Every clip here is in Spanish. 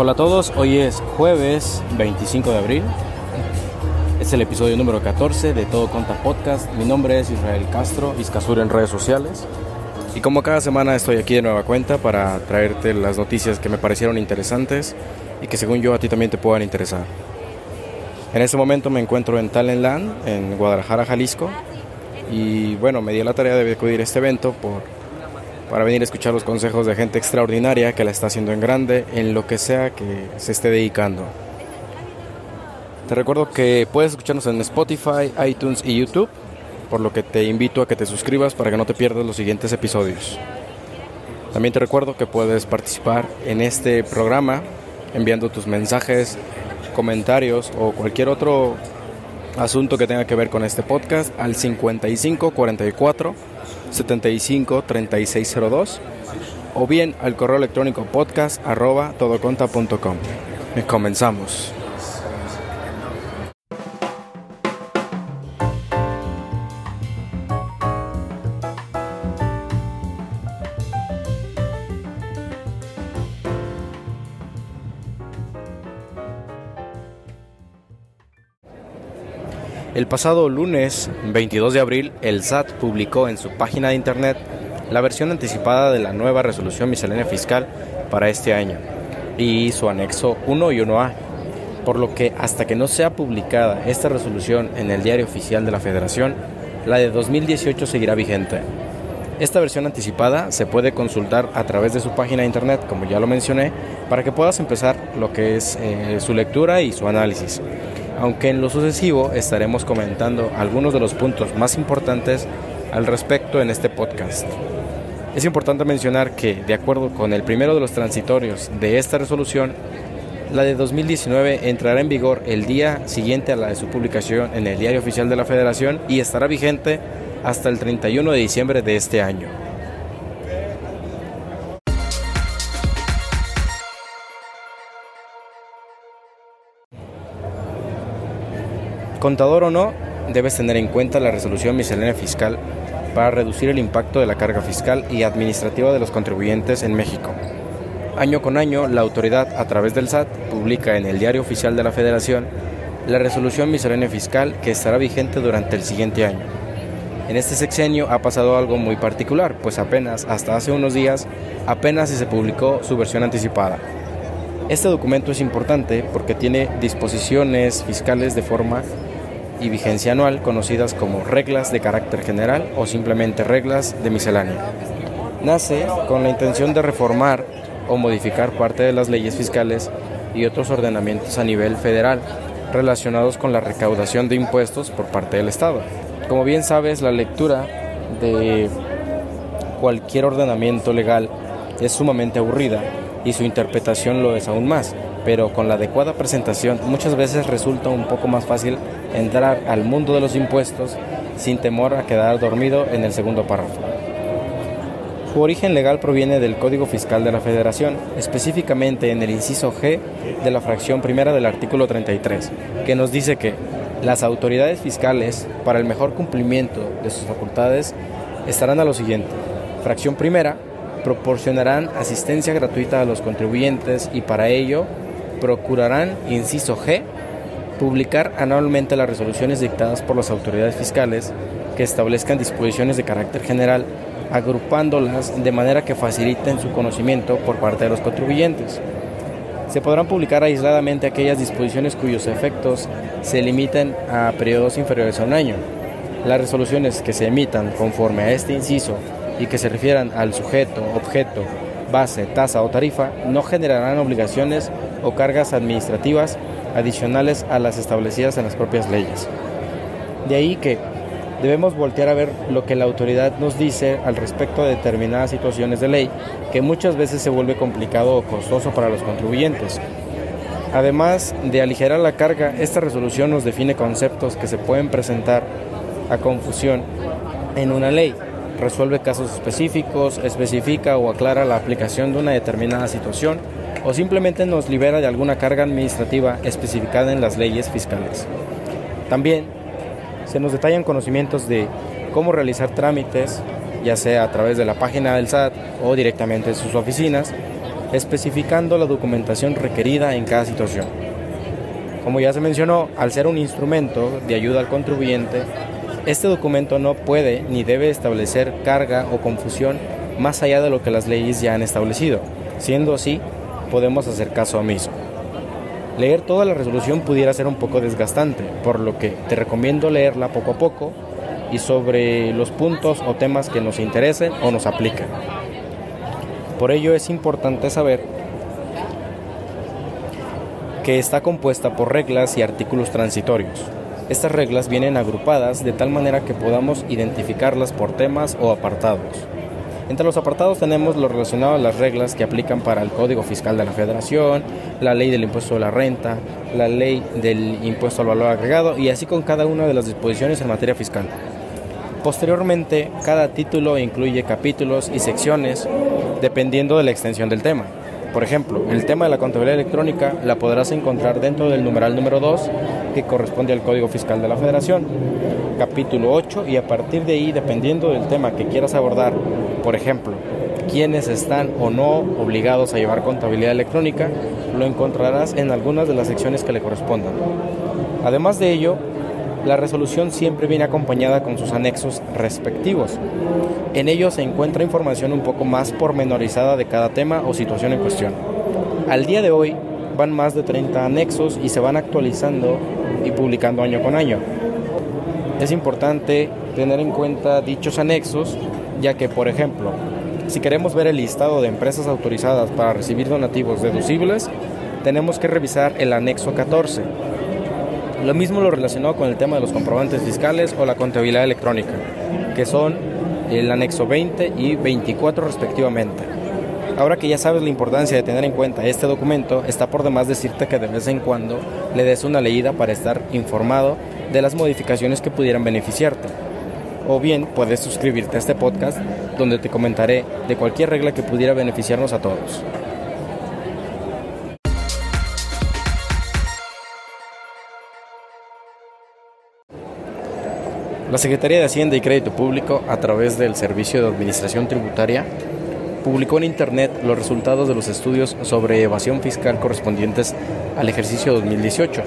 Hola a todos, hoy es jueves 25 de abril. Es el episodio número 14 de Todo Conta Podcast. Mi nombre es Israel Castro, Iscasur en redes sociales. Y como cada semana estoy aquí de nueva cuenta para traerte las noticias que me parecieron interesantes y que según yo a ti también te puedan interesar. En este momento me encuentro en Talentland, en Guadalajara, Jalisco. Y bueno, me di la tarea de acudir a este evento por para venir a escuchar los consejos de gente extraordinaria que la está haciendo en grande en lo que sea que se esté dedicando. Te recuerdo que puedes escucharnos en Spotify, iTunes y YouTube, por lo que te invito a que te suscribas para que no te pierdas los siguientes episodios. También te recuerdo que puedes participar en este programa enviando tus mensajes, comentarios o cualquier otro asunto que tenga que ver con este podcast al 5544 75 3602 o bien al correo electrónico podcast arroba todoconta.com. Comenzamos. El pasado lunes 22 de abril, el SAT publicó en su página de internet la versión anticipada de la nueva resolución miscelánea fiscal para este año y su anexo 1 y 1A, por lo que hasta que no sea publicada esta resolución en el diario oficial de la Federación, la de 2018 seguirá vigente. Esta versión anticipada se puede consultar a través de su página de internet, como ya lo mencioné, para que puedas empezar lo que es eh, su lectura y su análisis aunque en lo sucesivo estaremos comentando algunos de los puntos más importantes al respecto en este podcast. Es importante mencionar que, de acuerdo con el primero de los transitorios de esta resolución, la de 2019 entrará en vigor el día siguiente a la de su publicación en el Diario Oficial de la Federación y estará vigente hasta el 31 de diciembre de este año. Contador o no, debes tener en cuenta la resolución miscelánea fiscal para reducir el impacto de la carga fiscal y administrativa de los contribuyentes en México. Año con año, la autoridad, a través del SAT, publica en el Diario Oficial de la Federación la resolución miscelánea fiscal que estará vigente durante el siguiente año. En este sexenio ha pasado algo muy particular, pues apenas hasta hace unos días apenas se publicó su versión anticipada. Este documento es importante porque tiene disposiciones fiscales de forma y vigencia anual conocidas como reglas de carácter general o simplemente reglas de miscelánea. Nace con la intención de reformar o modificar parte de las leyes fiscales y otros ordenamientos a nivel federal relacionados con la recaudación de impuestos por parte del Estado. Como bien sabes, la lectura de cualquier ordenamiento legal es sumamente aburrida y su interpretación lo es aún más, pero con la adecuada presentación muchas veces resulta un poco más fácil entrar al mundo de los impuestos sin temor a quedar dormido en el segundo párrafo. Su origen legal proviene del Código Fiscal de la Federación, específicamente en el inciso G de la fracción primera del artículo 33, que nos dice que las autoridades fiscales, para el mejor cumplimiento de sus facultades, estarán a lo siguiente. Fracción primera, proporcionarán asistencia gratuita a los contribuyentes y para ello procurarán, inciso G, publicar anualmente las resoluciones dictadas por las autoridades fiscales que establezcan disposiciones de carácter general, agrupándolas de manera que faciliten su conocimiento por parte de los contribuyentes. Se podrán publicar aisladamente aquellas disposiciones cuyos efectos se limiten a periodos inferiores a un año. Las resoluciones que se emitan conforme a este inciso y que se refieran al sujeto, objeto, base, tasa o tarifa no generarán obligaciones o cargas administrativas adicionales a las establecidas en las propias leyes. De ahí que debemos voltear a ver lo que la autoridad nos dice al respecto de determinadas situaciones de ley, que muchas veces se vuelve complicado o costoso para los contribuyentes. Además de aligerar la carga, esta resolución nos define conceptos que se pueden presentar a confusión en una ley resuelve casos específicos, especifica o aclara la aplicación de una determinada situación o simplemente nos libera de alguna carga administrativa especificada en las leyes fiscales. También se nos detallan conocimientos de cómo realizar trámites, ya sea a través de la página del SAT o directamente en sus oficinas, especificando la documentación requerida en cada situación. Como ya se mencionó, al ser un instrumento de ayuda al contribuyente, este documento no puede ni debe establecer carga o confusión más allá de lo que las leyes ya han establecido. Siendo así, podemos hacer caso omiso. Leer toda la resolución pudiera ser un poco desgastante, por lo que te recomiendo leerla poco a poco y sobre los puntos o temas que nos interesen o nos apliquen. Por ello es importante saber que está compuesta por reglas y artículos transitorios. Estas reglas vienen agrupadas de tal manera que podamos identificarlas por temas o apartados. Entre los apartados tenemos lo relacionado a las reglas que aplican para el Código Fiscal de la Federación, la ley del impuesto de la renta, la ley del impuesto al valor agregado y así con cada una de las disposiciones en materia fiscal. Posteriormente, cada título incluye capítulos y secciones dependiendo de la extensión del tema. Por ejemplo, el tema de la contabilidad electrónica la podrás encontrar dentro del numeral número 2 que corresponde al Código Fiscal de la Federación, capítulo 8 y a partir de ahí, dependiendo del tema que quieras abordar, por ejemplo, quiénes están o no obligados a llevar contabilidad electrónica, lo encontrarás en algunas de las secciones que le correspondan. Además de ello, la resolución siempre viene acompañada con sus anexos respectivos. En ellos se encuentra información un poco más pormenorizada de cada tema o situación en cuestión. Al día de hoy van más de 30 anexos y se van actualizando y publicando año con año. Es importante tener en cuenta dichos anexos, ya que, por ejemplo, si queremos ver el listado de empresas autorizadas para recibir donativos deducibles, tenemos que revisar el anexo 14 lo mismo lo relacionado con el tema de los comprobantes fiscales o la contabilidad electrónica, que son el anexo 20 y 24 respectivamente. Ahora que ya sabes la importancia de tener en cuenta este documento, está por demás decirte que de vez en cuando le des una leída para estar informado de las modificaciones que pudieran beneficiarte. O bien puedes suscribirte a este podcast donde te comentaré de cualquier regla que pudiera beneficiarnos a todos. La Secretaría de Hacienda y Crédito Público, a través del Servicio de Administración Tributaria, publicó en Internet los resultados de los estudios sobre evasión fiscal correspondientes al ejercicio 2018,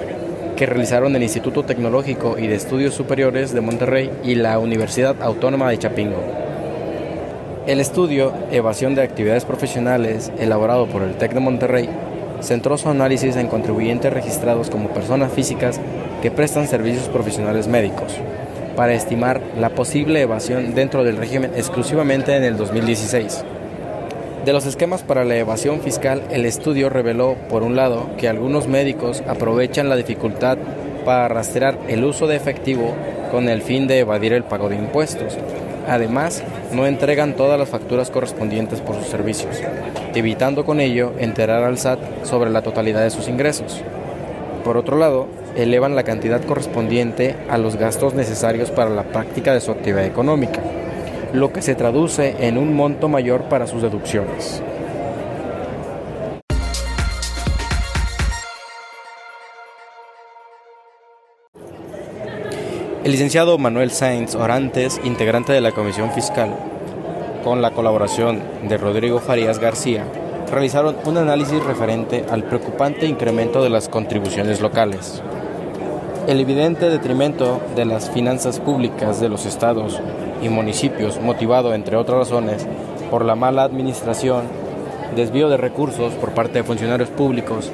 que realizaron el Instituto Tecnológico y de Estudios Superiores de Monterrey y la Universidad Autónoma de Chapingo. El estudio Evasión de Actividades Profesionales, elaborado por el TEC de Monterrey, centró su análisis en contribuyentes registrados como personas físicas que prestan servicios profesionales médicos para estimar la posible evasión dentro del régimen exclusivamente en el 2016. De los esquemas para la evasión fiscal, el estudio reveló, por un lado, que algunos médicos aprovechan la dificultad para rastrear el uso de efectivo con el fin de evadir el pago de impuestos. Además, no entregan todas las facturas correspondientes por sus servicios, evitando con ello enterar al SAT sobre la totalidad de sus ingresos. Por otro lado, elevan la cantidad correspondiente a los gastos necesarios para la práctica de su actividad económica, lo que se traduce en un monto mayor para sus deducciones. El licenciado Manuel Sainz Orantes, integrante de la Comisión Fiscal, con la colaboración de Rodrigo Farías García, realizaron un análisis referente al preocupante incremento de las contribuciones locales. El evidente detrimento de las finanzas públicas de los estados y municipios, motivado, entre otras razones, por la mala administración, desvío de recursos por parte de funcionarios públicos,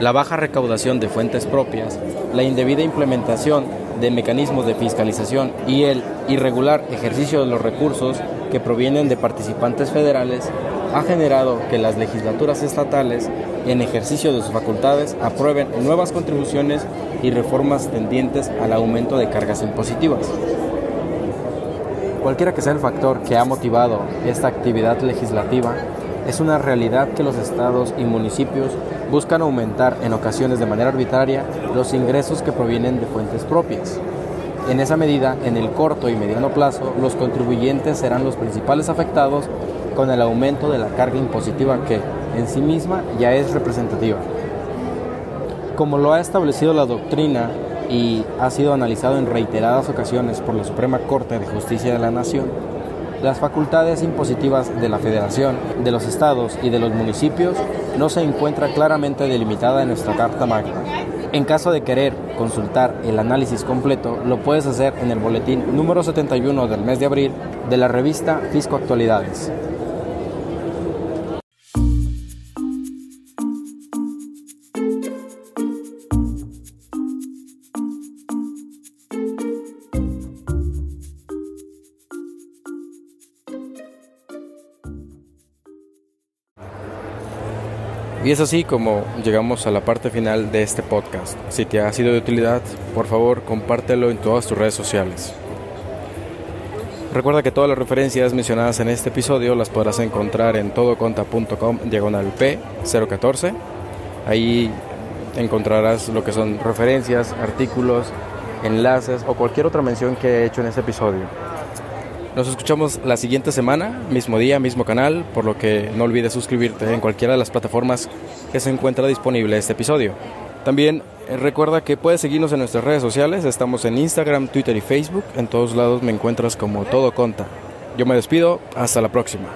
la baja recaudación de fuentes propias, la indebida implementación de mecanismos de fiscalización y el irregular ejercicio de los recursos que provienen de participantes federales ha generado que las legislaturas estatales, en ejercicio de sus facultades, aprueben nuevas contribuciones y reformas tendientes al aumento de cargas impositivas. Cualquiera que sea el factor que ha motivado esta actividad legislativa, es una realidad que los estados y municipios buscan aumentar en ocasiones de manera arbitraria los ingresos que provienen de fuentes propias. En esa medida, en el corto y mediano plazo, los contribuyentes serán los principales afectados con el aumento de la carga impositiva que, en sí misma, ya es representativa. Como lo ha establecido la doctrina y ha sido analizado en reiteradas ocasiones por la Suprema Corte de Justicia de la Nación, Las facultades impositivas de la Federación, de los estados y de los municipios no se encuentra claramente delimitada en nuestra Carta Magna. En caso de querer consultar el análisis completo, lo puedes hacer en el boletín número 71 del mes de abril de la revista Fisco Actualidades. Y es así como llegamos a la parte final de este podcast. Si te ha sido de utilidad, por favor compártelo en todas tus redes sociales. Recuerda que todas las referencias mencionadas en este episodio las podrás encontrar en todoconta.com diagonal P014. Ahí encontrarás lo que son referencias, artículos, enlaces o cualquier otra mención que he hecho en este episodio. Nos escuchamos la siguiente semana, mismo día, mismo canal, por lo que no olvides suscribirte en cualquiera de las plataformas que se encuentra disponible este episodio. También eh, recuerda que puedes seguirnos en nuestras redes sociales, estamos en Instagram, Twitter y Facebook, en todos lados me encuentras como Todo Conta. Yo me despido, hasta la próxima.